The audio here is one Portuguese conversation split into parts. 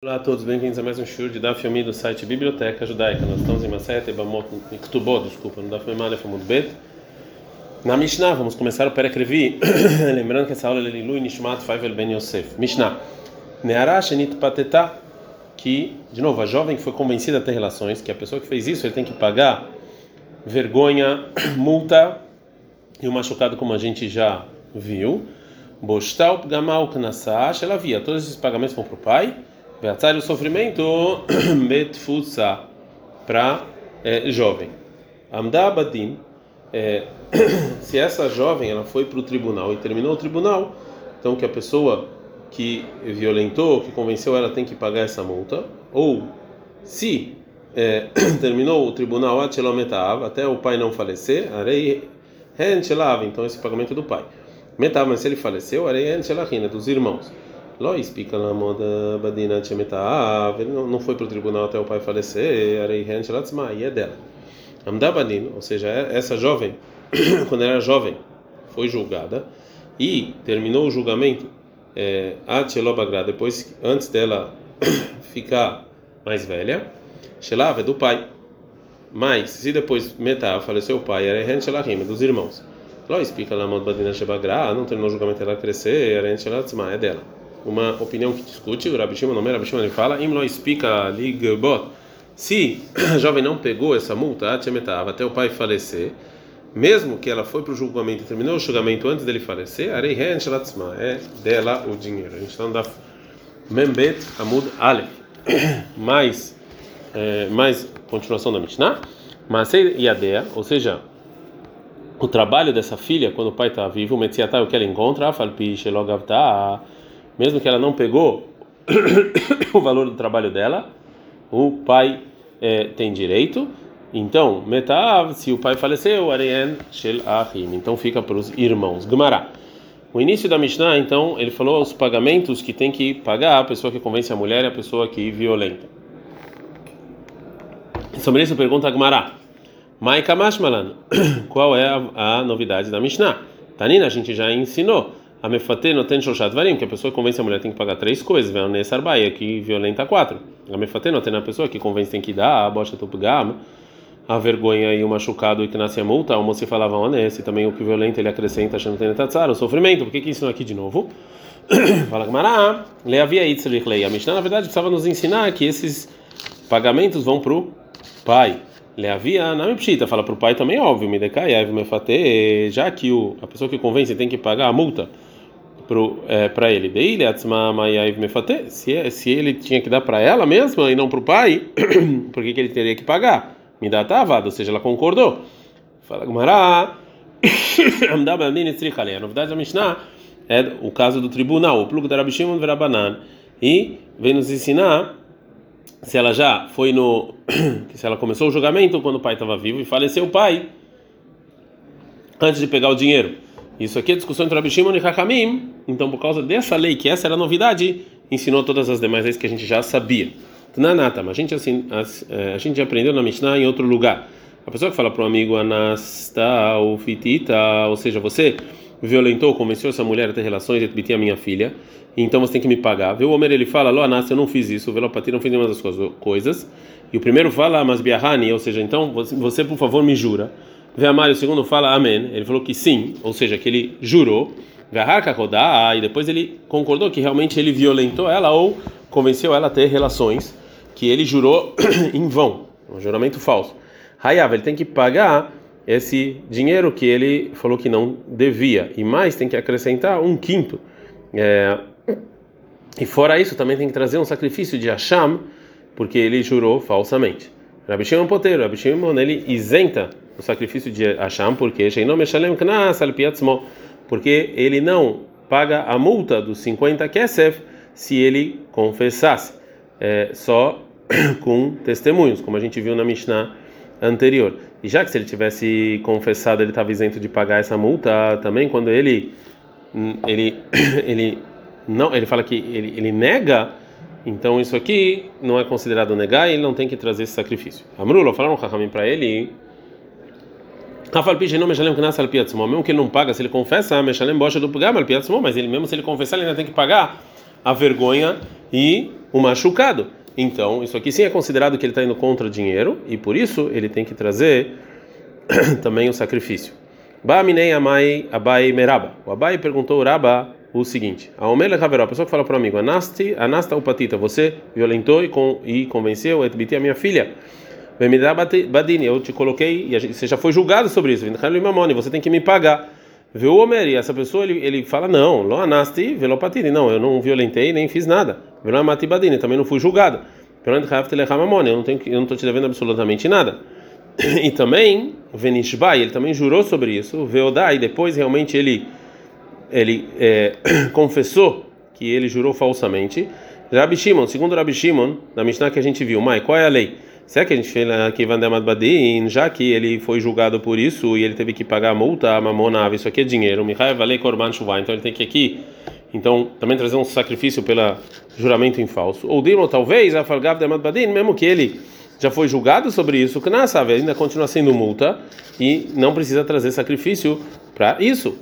Olá a todos, bem-vindos a mais um show de Daf Yomi do site Biblioteca Judaica. Nós estamos em Maset Ebamot, em Ktubot, desculpa, no Daf Yomi Aleph Amud Bet. Na Mishnah, vamos começar o Perekrevi, lembrando que essa aula é Lilu Nishmat Faivel Ben Yosef. Mishnah. Neara Shenit Pateta, que, de novo, a jovem que foi convencida a ter relações, que a pessoa que fez isso, ele tem que pagar vergonha, multa e o machucado, como a gente já viu. Bostal Gamal Knasash, ela via, todos esses pagamentos vão para o pai. Veatzar o sofrimento betfutsa para é, jovem. Amda Badin, é, se essa jovem ela foi para o tribunal e terminou o tribunal, então que a pessoa que violentou, que convenceu ela tem que pagar essa multa, ou se é, terminou o tribunal até o pai não falecer, arei então esse pagamento é do pai. Metav, mas se ele faleceu, arei dos irmãos. Lois pica na moda badina chemetav, ele não foi para o tribunal até o pai falecer, arei shelatzma, e é dela. Amda badin, ou seja, essa jovem, quando ela era jovem, foi julgada e terminou o julgamento é, depois, antes dela ficar mais velha, Shelav é do pai. Mas, se depois metade faleceu o pai, era Eren Shelahim, dos irmãos. Lo explica lá Badina Shebagra, não terminou o julgamento dela crescer, Eren Shelatzma, é dela. Uma opinião que discute, o Rabi Shimon, não é Rabi Shimon, ele fala, Im lo explica ligbot. Se a jovem não pegou essa multa, até o pai falecer, mesmo que ela foi para o julgamento e terminou o julgamento antes dele falecer, é dela o dinheiro. A gente está andando Membet Amud Aleph. Mais, é, mais continuação da Mishnah. Masei Yadea, ou seja, o trabalho dessa filha, quando o pai está vivo, o o que ela encontra, Falpi Shelogavta, mesmo que ela não pegou o valor do trabalho dela, o pai é, tem direito. Então, metav, se o pai faleceu, areien shel ahim. Então fica para os irmãos. Gumará. O início da Mishnah, então, ele falou os pagamentos que tem que pagar a pessoa que convence a mulher e a pessoa que violenta. Sobre isso pergunta a Gumará. Mai Kamashmalan, qual é a, a, novidade da Mishnah? Tanina, a gente já ensinou. A mefate no ten shoshat varim, que a pessoa que convence a mulher tem que pagar três coisas. Vem a Sarbaia, que violenta quatro. A mefate ten a pessoa que convence tem que dar a bosta tupgam a vergonha e o machucado e que nasce a multa, o moço falava onesse, também o que violento ele acrescenta achando que tem o sofrimento. Por que que ensinou aqui de novo? Fala Gmará, lê havia lei. A Mishnah na verdade precisava nos ensinar que esses pagamentos vão pro pai. Lê havia na pshita, fala pro pai também, óbvio, me decai, me já que o, a pessoa que convence tem que pagar a multa para é, ele. Dele, se, se ele tinha que dar para ela mesma e não para o pai, por que, que ele teria que pagar? me dá tavado, ou seja, ela concordou. Fala Gumará, a novidade da Mishnah é o caso do tribunal, o plugo da Verabanan, e vem nos ensinar se ela já foi no se ela começou o julgamento quando o pai estava vivo e faleceu o pai antes de pegar o dinheiro. Isso aqui é discussão entre Rabi Shimon e Hakamim. Então, por causa dessa lei, que essa era a novidade, ensinou todas as demais leis que a gente já sabia. Nanata, mas a gente assim, é, a, gente aprendeu na Mishnah em outro lugar. A pessoa que fala para um amigo anasta ou fitita, ou seja, você violentou, convenceu essa mulher a ter relações e a minha filha, então você tem que me pagar. O Homer ele fala, lo anasta, eu não fiz isso, velopati não fiz nenhuma das coisas. E o primeiro fala, mas biahani, ou seja, então você por favor me jura. Vê Amari, o segundo fala amém. Ele falou que sim, ou seja, que ele jurou. E depois ele concordou que realmente ele violentou ela ou convenceu ela a ter relações que ele jurou em vão, um juramento falso. Hayav, ele tem que pagar esse dinheiro que ele falou que não devia, e mais tem que acrescentar um quinto. É, e fora isso, também tem que trazer um sacrifício de Hashem, porque ele jurou falsamente. Rabi Shimon Poteiro, Rabi Shimon, ele isenta o sacrifício de Hashem, porque porque ele não paga a multa dos 50 kesef se ele confessasse. É, só com testemunhos, como a gente viu na Mishnah anterior. E já que se ele tivesse confessado, ele estava isento de pagar essa multa, também quando ele ele ele não, ele fala que ele, ele nega, então isso aqui não é considerado negar e ele não tem que trazer esse sacrifício. Amrulo falaram para ele, Rafael Piche não meshalem knas al mesmo que ele não paga, se ele confessa, meshalem bocha do pagar al mas ele mesmo se ele confessar, ele ainda tem que pagar a vergonha e o machucado. Então, isso aqui sim é considerado que ele está indo contra o dinheiro e por isso ele tem que trazer também o sacrifício. Baminei amai abai meraba. O abai perguntou ao Raba o seguinte: A Omele Haveró, a pessoa que fala para o amigo, Anasti, Anasta Upatita, você violentou e, com, e convenceu Etbiti, a minha filha. Badini, eu te coloquei e você já foi julgado sobre isso. Você tem que me pagar. Viu o Omer, e essa pessoa ele, ele fala: Não, lo anasti, velopatini, não, eu não violentei nem fiz nada. Velomati badini, também não fui julgado. Eu não tenho eu não estou te devendo absolutamente nada. E também, Venishbai, ele também jurou sobre isso. Veodai, depois realmente ele ele é, confessou que ele jurou falsamente. Rabi Shimon, segundo Rabi Shimon, na Mishnah que a gente viu, Mai, qual é a lei? Será que a gente fez aqui Vandemad Badin, já que ele foi julgado por isso e ele teve que pagar a multa, a mamona, isso aqui é dinheiro, Mihai Valei Korban Shuvah, então ele tem que aqui, então também trazer um sacrifício pelo juramento em falso. Ou Dimo, talvez, a Falgav Demad Badin, mesmo que ele já foi julgado sobre isso, que não sabe, ainda continua sendo multa e não precisa trazer sacrifício para isso.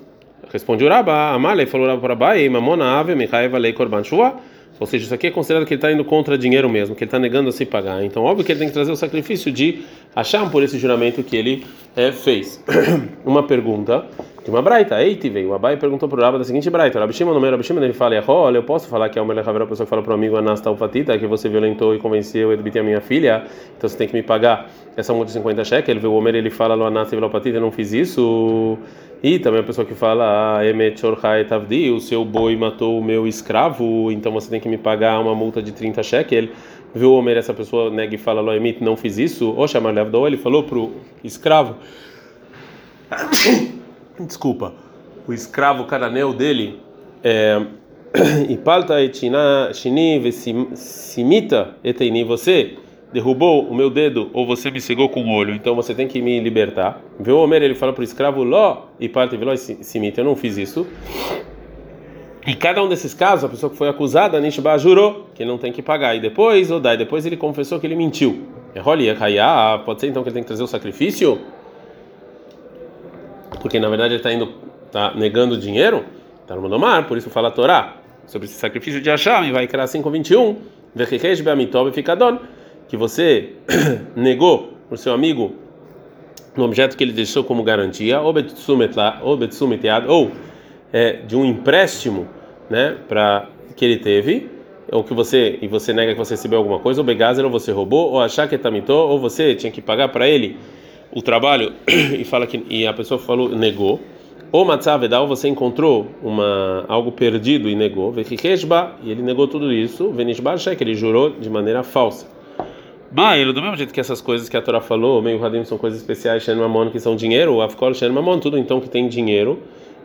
Responde o Rabá, Amalei falou para Rabá, Mamona Ave, Michaeva Lei Korban Shua. Ou seja, isso aqui é considerado que ele está indo contra dinheiro mesmo, que ele está negando a se pagar. Então, óbvio que ele tem que trazer o sacrifício de achar por esse juramento que ele é, fez. uma pergunta de uma braita. Eiti veio. O Abai perguntou para o Rabba da seguinte braita. Rabi Shimon, no meio Rabi ele fala: Olha, eu posso falar que é o Melech a pessoa que fala para o amigo Anasta Ufatita, que você violentou e convenceu Edbiti a minha filha, então você tem que me pagar essa multa de 50 cheques. Ele vê o Homer, ele fala: Lo Anasta Ufatita, eu não fiz isso. E também a pessoa que fala, ah, Tavdi, o seu boi matou o meu escravo, então você tem que me pagar uma multa de 30 shekel. Viu o Homer, essa pessoa nega e fala, Loemit, não fiz isso. Ou chamar Levdou, ele falou pro escravo, desculpa, o escravo cananeu dele, é, e palta etina shini simita eteini, você derrubou o meu dedo ou você me cegou com o olho, então você tem que me libertar. O Homer, ele fala para o escravo, Ló, e parte viló simita, eu não fiz isso. E cada um desses casos, a pessoa que foi acusada, Nishba jurou que ele não tem que pagar. E depois, Odai, depois ele confessou que ele mentiu. É Rolia, pode ser então que ele tem que trazer o sacrifício? Porque na verdade ele está indo, tá negando dinheiro, está no Mondomar, por isso fala a Torá. Sobre esse sacrifício de Hashem, vai criar 5:21, Vechekesh ficadon que você negou para o seu amigo no objeto que ele deixou como garantia, ou ou é, de um empréstimo, né, para que ele teve, ou que você e você nega que você recebeu alguma coisa, ou ou você roubou, ou achar que tamitou, ou você tinha que pagar para ele o trabalho e fala que e a pessoa falou negou, ou matzavedal, você encontrou uma algo perdido e negou, e ele negou tudo isso, venishba que ele jurou de maneira falsa. Bailo, do mesmo jeito que essas coisas que a Torá falou, meio radim são coisas especiais, Shen que são dinheiro, o Afkol Shen tudo então que tem dinheiro,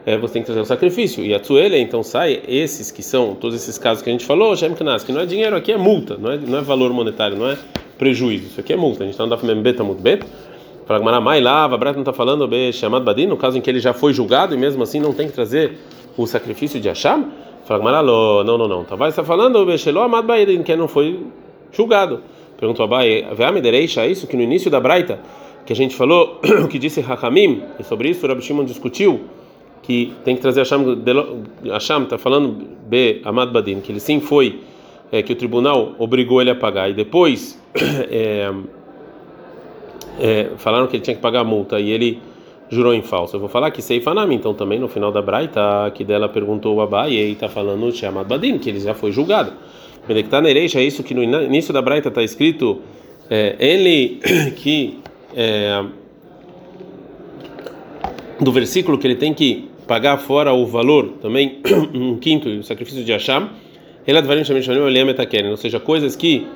é, você tem que trazer o sacrifício. E a Tzuele, então sai esses que são, todos esses casos que a gente falou, Shem que não é dinheiro, aqui é multa, não é, não é valor monetário, não é prejuízo, isso aqui é multa. A gente está andando Daf Beta Mut Bet, para Mai Lava, Brat não está falando, Be chamado Badin, no caso em que ele já foi julgado e mesmo assim não tem que trazer o sacrifício de Hashem? Fala não, não, não. Talvez está falando, Be Shelo Amad Badin, que não foi julgado. Perguntou Abai, Veamidereisha, isso que no início da Braita, que a gente falou, o que disse Hakamim, e sobre isso o Rabi Shimon discutiu, que tem que trazer Hashem, Hashem está falando B, Amad Badin, que ele sim foi, é, que o tribunal obrigou ele a pagar, e depois é, é, falaram que ele tinha que pagar a multa, e ele jurou em falso. Eu vou falar que Seifanami, então também no final da Braita, que dela perguntou o Abai, e aí está falando o Amad Badin, que ele já foi julgado. Benektan Ereish é isso que no início da Braita está escrito é, ele que é, do versículo que ele tem que pagar fora o valor também um quinto do sacrifício de Hashem ou seja coisas que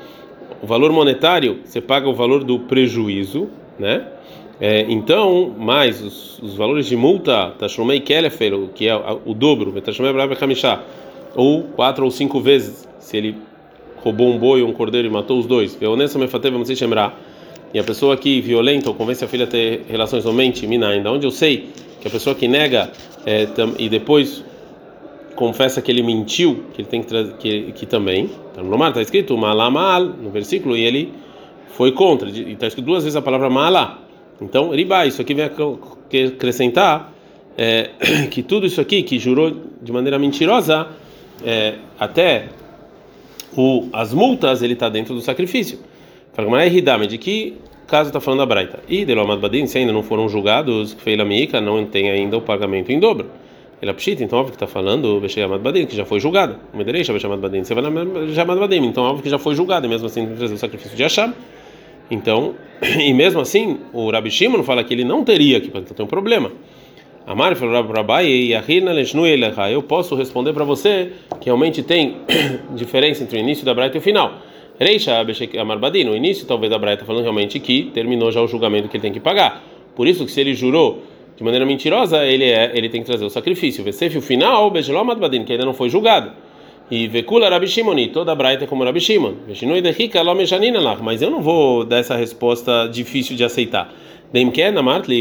o valor monetário você paga o valor do prejuízo né? É, então mais os, os, valores de multa tashumei kelefer que é o, dobro tashumei brava ou quatro ou cinco vezes se ele roubou um boi ou um cordeiro e matou os dois, e a pessoa que violenta ou convence a filha a ter relações somente, mina ainda onde eu sei que a pessoa que nega é, e depois confessa que ele mentiu, que ele tem que que, que também, tá está escrito malamal no versículo, e ele foi contra, está escrito duas vezes a palavra malá. Então, riba, isso aqui vem acrescentar é, que tudo isso aqui que jurou de maneira mentirosa é, até o, as multas ele está dentro do sacrifício. Fala, é de que caso está falando a Braita? E Delomad Badin, se ainda não foram julgados, Feila Mica não tem ainda o pagamento em dobro. Ele é pshita, então óbvio que está falando Bechamad Badin, que já foi julgado. O Medereixa Bechamad Badin, você vai na Bechamad Badin, então óbvio que já foi julgado, e mesmo assim trazer o sacrifício de Acham. Então, e mesmo assim, o Rabi Shimon fala que ele não teria que, então tem um problema. Amar falou Rabai Eu posso responder para você que realmente tem diferença entre o início da Braita e o final. Reisha Amar Badin, no início talvez da Braita falando realmente que terminou já o julgamento que ele tem que pagar. Por isso que se ele jurou de maneira mentirosa, ele é, ele tem que trazer o sacrifício. Vesef o final, Bejelomad Badin, que ainda não foi julgado. E Vekula Rabi Shimoni, toda a Braita é como Rabi Shimon. Mas eu não vou dar essa resposta difícil de aceitar.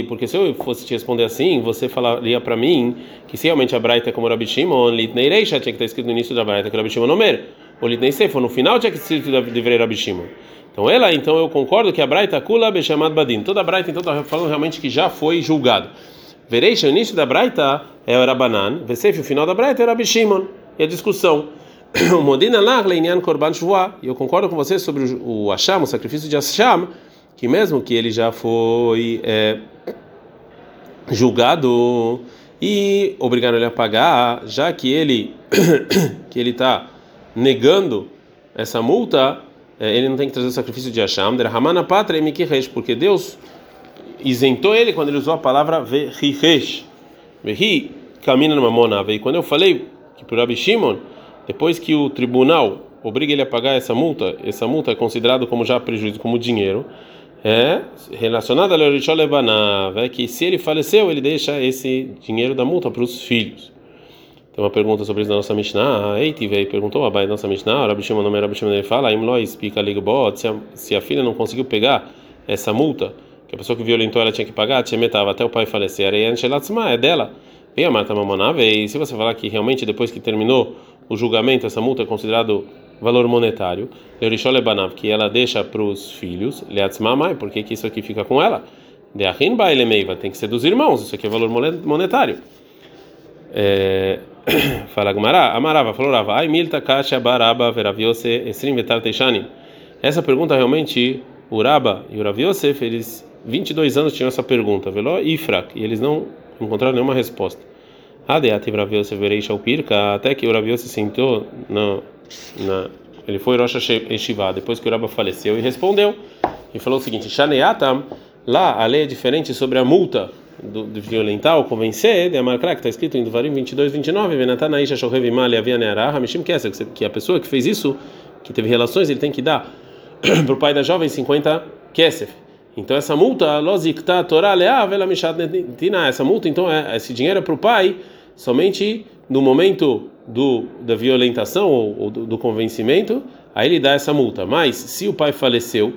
Porque se eu fosse te responder assim, você falaria para mim que se realmente a Braita é como Rabi Shimon, Litnei Reisha tinha que estar escrito no início da Braita que Rabi Shimon Omer. Ou Litnei Sefo, no final tinha que estar escrito deveria Rabi Shimon. Então ela, então eu concordo que a Braita Kula Bechamad Badin. Toda a Braita então está falando realmente que já foi julgado. Vereisha, o início da Braita é o Rabanan, Vesef, o final da Braita é o Rabi. E a discussão. Modina Leinian Korban Shvuah. E eu concordo com você sobre o Asham, o sacrifício de Asham, que mesmo que ele já foi é, julgado e obrigaram ele a pagar, já que ele que ele está negando essa multa, ele não tem que trazer o sacrifício de Asham, Hamana Patra e porque Deus isentou ele quando ele usou a palavra Vehiresh. Vehi camina numa monava. E quando eu falei que para Rabi Shimon, depois que o tribunal obriga ele a pagar essa multa, essa multa é considerado como já prejuízo, como dinheiro, é relacionada a Lebanav, é que se ele faleceu, ele deixa esse dinheiro da multa para os filhos. Tem uma pergunta sobre isso na nossa Mishnah. Eiti veio perguntou a da nossa Mishnah. Rabi Shimon, nome Rabi Shimon, ele fala: Imlois pica ligbot. Se a filha não conseguiu pegar essa multa, que a pessoa que violentou ela tinha que pagar, tinha metava até o pai falecer. É dela. Vem a Marta Mamonava. E se você falar que realmente depois que terminou o julgamento, essa multa é considerado valor monetário, que ela deixa para os filhos, por que, isso aqui fica com ela? Tem que ser dos irmãos, isso aqui é valor monetário. É, fala Gumara, Amarava, falou Rava, ai milta kasha baraba veraviose esrim vetar. Essa pergunta realmente, o Raba e o Raviosef, eles 22 anos tinham essa pergunta, veló e Ifrak, e eles não encontraram nenhuma resposta. Adeativ Raviosef vereisha upirka, até que o Raviosef sentou na na, ele foi Rosh Hashivá, depois que o Rabba faleceu, e respondeu. E falou o seguinte: Shaneatam, lá a lei é diferente sobre a multa do, de violentar ou convencer, de Amarkra, que está escrito em Devarim 22, 29, Venatanaisha Shohev Imali Avia Nearah, Hamishim Keser, que a pessoa que fez isso, que teve relações, ele tem que dar para o pai da jovem 50 Kesef. Então essa multa, Leav, ela essa multa, então é, esse dinheiro é para o pai somente no momento do, da violentação ou, ou do, do, convencimento, aí ele dá essa multa. Mas se o pai faleceu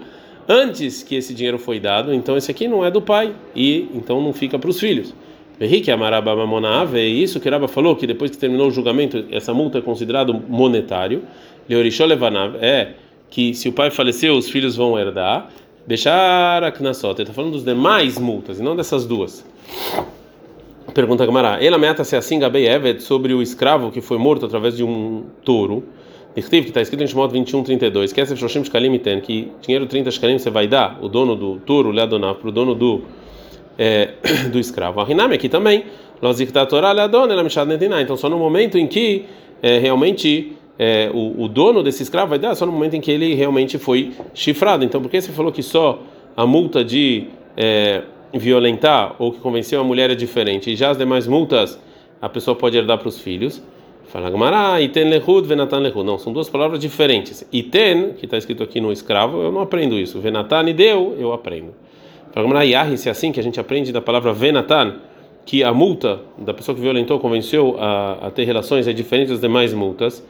antes que esse dinheiro foi dado, então esse aqui não é do pai e então não fica para os filhos. Henrique Amaraba Mamonave, é isso que Raba falou, que depois que terminou o julgamento, essa multa é considerado monetário. Leorishó Levanav é que se o pai faleceu, os filhos vão herdar. Knassot, ele está falando dos demais multas e não dessas duas. Pergunta Gamara. Ela meta se assim Gabei Evet sobre o escravo que foi morto através de um touro. Que está escrito em Shemot 21, 32. Que Shoshim Shkalim tem, que dinheiro 30 Shkalim você vai dar, o dono do touro, lhe adonar, para o dono do, é, do escravo. A Riname aqui também. Então, só no momento em que é, realmente é, o, o, dono desse escravo vai dar, só no momento em que ele realmente foi chifrado. Então, por que você falou que só a multa de. Violentar ou que convenceu a mulher é diferente, e já as demais multas a pessoa pode herdar para os filhos. Fala Gamara, iten lehud, venatan lehud. Não, são duas palavras diferentes. Iten, que está escrito aqui no escravo, eu não aprendo isso. Venatan e deu, eu aprendo. Fala Gamara, yahi, se é assim que a gente aprende da palavra venatan, que a multa da pessoa que violentou, convenceu a, a ter relações é diferente das demais multas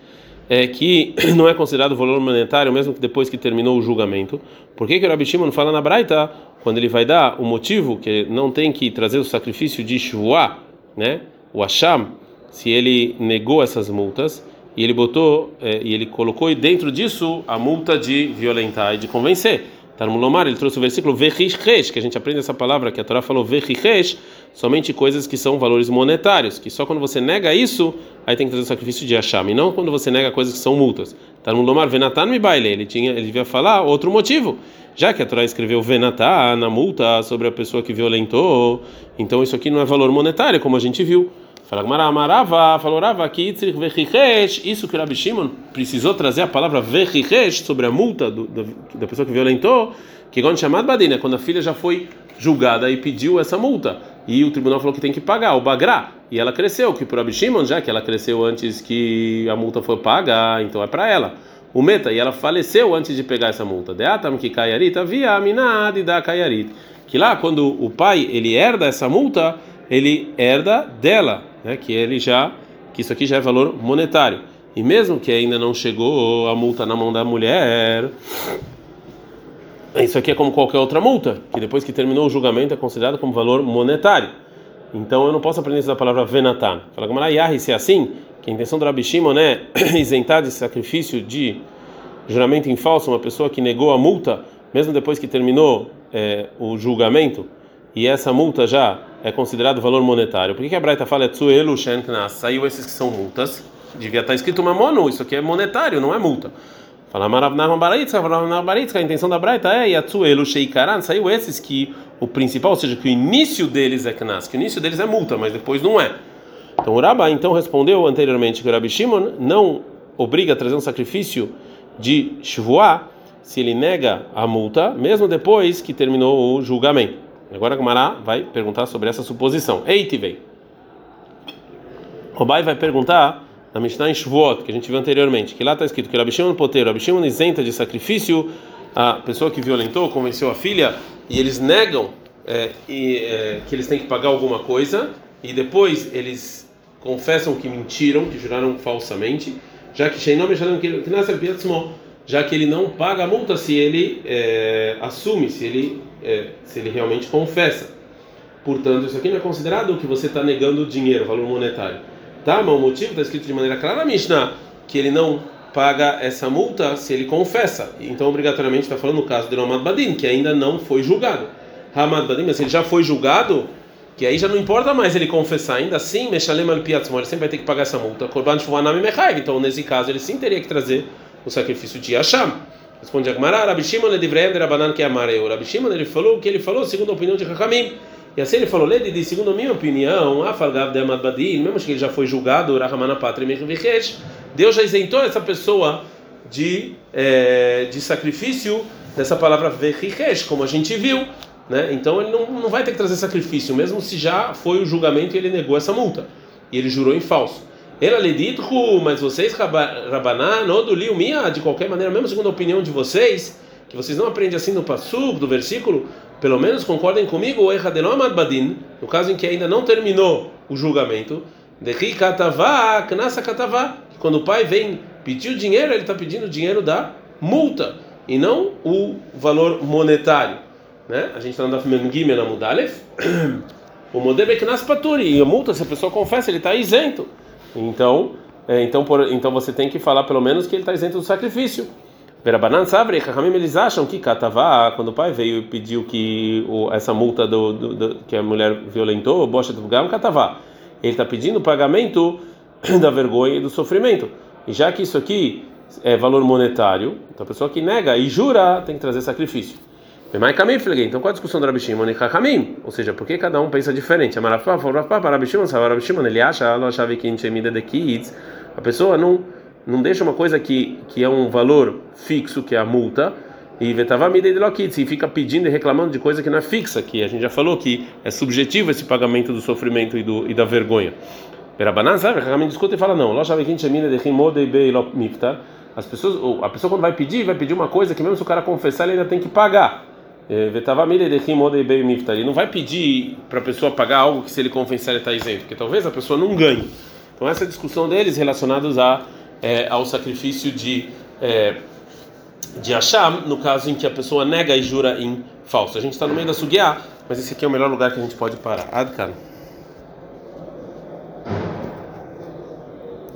é que não é considerado valor monetário mesmo que depois que terminou o julgamento. Por que que o Rabi Shimon fala na Braita quando ele vai dar o motivo que não tem que trazer o sacrifício de Shvuah, né? O Asham, se ele negou essas multas e ele botou é, e ele colocou dentro disso a multa de violentar e de convencer. Tarmulomar, ele trouxe o versículo Vechichesh, que a gente aprende essa palavra que a Torá falou Vechichesh, somente coisas que são valores monetários, que só quando você nega isso, aí tem que trazer o sacrifício de Hashem, e não quando você nega coisas que são multas. Tarmulomar Venatan mi baile, ele tinha, ele devia falar outro motivo. Já que a Torá escreveu Venatá na multa sobre a pessoa que violentou, então isso aqui não é valor monetário, como a gente viu. Fala Marava, falou Rava aqui, isso que o Rabi Shimon precisou trazer a palavra vechichesh sobre a multa do, do, da pessoa que violentou, que quando chamado Badina, quando a filha já foi julgada e pediu essa multa, e o tribunal falou que tem que pagar, o bagrá, e ela cresceu, que por Rabi Shimon, já que ela cresceu antes que a multa foi paga, então é para ela. O meta, e ela faleceu antes de pegar essa multa. Deatam que kayarit havia aminad da kayarit. Que lá, quando o pai ele herda essa multa, ele herda dela né, que ele já que isso aqui já é valor monetário. E mesmo que ainda não chegou a multa na mão da mulher, isso aqui é como qualquer outra multa, que depois que terminou o julgamento é considerado como valor monetário. Então eu não posso aprender isso da palavra venatan. Fala como Yahi, se é assim, que a intenção do Rabi Shimon é isentar de sacrifício de juramento em falso uma pessoa que negou a multa, mesmo depois que terminou é, o julgamento, e essa multa já é considerado valor monetário. Por que, que a Braita fala Tsuelu Shenknas? Saiu esses que são multas. Devia estar escrito mamonu, isso aqui é monetário, não é multa. Fala Maravnaham Baraitska, a intenção da Braita é Yatsuelu Sheikaran, saiu esses que o principal, ou seja, que o início deles é Knas, que o início deles é multa, mas depois não é. Então o Rabba então respondeu anteriormente que o Rabi Shimon não obriga a trazer um sacrifício de Shvuah se ele nega a multa, mesmo depois que terminou o julgamento. Agora a Gmará vai perguntar sobre essa suposição. Eitivei. Robai vai perguntar na Mishnah em Shvuot, que a gente viu anteriormente, que lá está escrito que Rabi Shimon poteiro, Rabi Shimon isenta de sacrifício a pessoa que violentou, convenceu a filha, e eles negam é, e, é, que eles têm que pagar alguma coisa, e depois eles confessam que mentiram, que juraram falsamente, já que Sheinom que já que ele não paga a multa se ele é, assume, se ele é, se ele realmente confessa. Portanto, isso aqui não é considerado que você está negando o dinheiro, valor monetário. Tá? Mas o motivo está escrito de maneira clara na Mishnah, que ele não paga essa multa se ele confessa. Então, obrigatoriamente, está falando no caso de Ramad Badin, que ainda não foi julgado. Ramad Badin, mas se ele já foi julgado, que aí já não importa mais ele confessar, ainda assim, Meshalem al ele sempre vai ter que pagar essa multa. Então, nesse caso, ele sim teria que trazer o sacrifício de Hasham. Responde Agmará, Rabi Shimon de Divreem de Rabanan que amareu. Rabi Shimon ele falou o que ele falou segundo a opinião de Hakamim. E assim ele falou, Lede, de segundo a minha opinião, Afalgav de Amad Badin, mesmo que ele já foi julgado, Rahamana Patra Mechivichesh, Deus já isentou essa pessoa de, é, de sacrifício dessa palavra Vechichesh, como a gente viu. Né? Então ele não, não vai ter que trazer sacrifício, mesmo se já foi o julgamento e ele negou essa multa. E ele jurou em falso. Ela dito, mas vocês, Rabaná, liu minha, de qualquer maneira, mesmo segundo a opinião de vocês, que vocês não aprendem assim no Passuk, do versículo, pelo menos concordem comigo, o Erradelomad Badin, no caso em que ainda não terminou o julgamento, de Katavá, Knasa Katavá, quando o pai vem pedir o dinheiro, ele está pedindo o dinheiro da multa, e não o valor monetário. Né? A gente está andando na Gimel na Mudalef, o Modebeknas Paturi, e a multa, se a pessoa confessa, ele está isento. Então, é, então, por, então você tem que falar pelo menos que ele está isento do sacrifício. Verabanan sabre, Rahamim eles acham que Katavá, quando o pai veio e pediu que o, essa multa do, do, do, que a mulher violentou, Bocha Tuvgam Katavá, ele está pedindo o pagamento da vergonha e do sofrimento. E já que isso aqui é valor monetário, então a pessoa que nega e jura tem que trazer sacrifício. Então qual a discussão do Rabi Shimon e Hakamim? Ou seja, por que cada um pensa diferente? Ele acha, a pessoa não, não deixa uma coisa que, que é um valor fixo, que é a multa, e e fica pedindo e reclamando de coisa que não é fixa, que a gente já falou que é subjetivo esse pagamento do sofrimento e, do, e da vergonha. Perabanan, sabe? Hakamim discute e fala: não, as pessoas, a pessoa quando vai pedir, vai pedir uma coisa que mesmo se o cara confessar, ele ainda tem que pagar. É, ele não vai pedir para a pessoa pagar algo que se ele confessar ele está isento, porque talvez a pessoa não ganhe. Então essa é a discussão deles relacionados a, é, ao sacrifício de é, de Hashem, no caso em que a pessoa nega e jura em falso. A gente está no meio da sugiá, mas esse aqui é o melhor lugar que a gente pode parar. Adkan.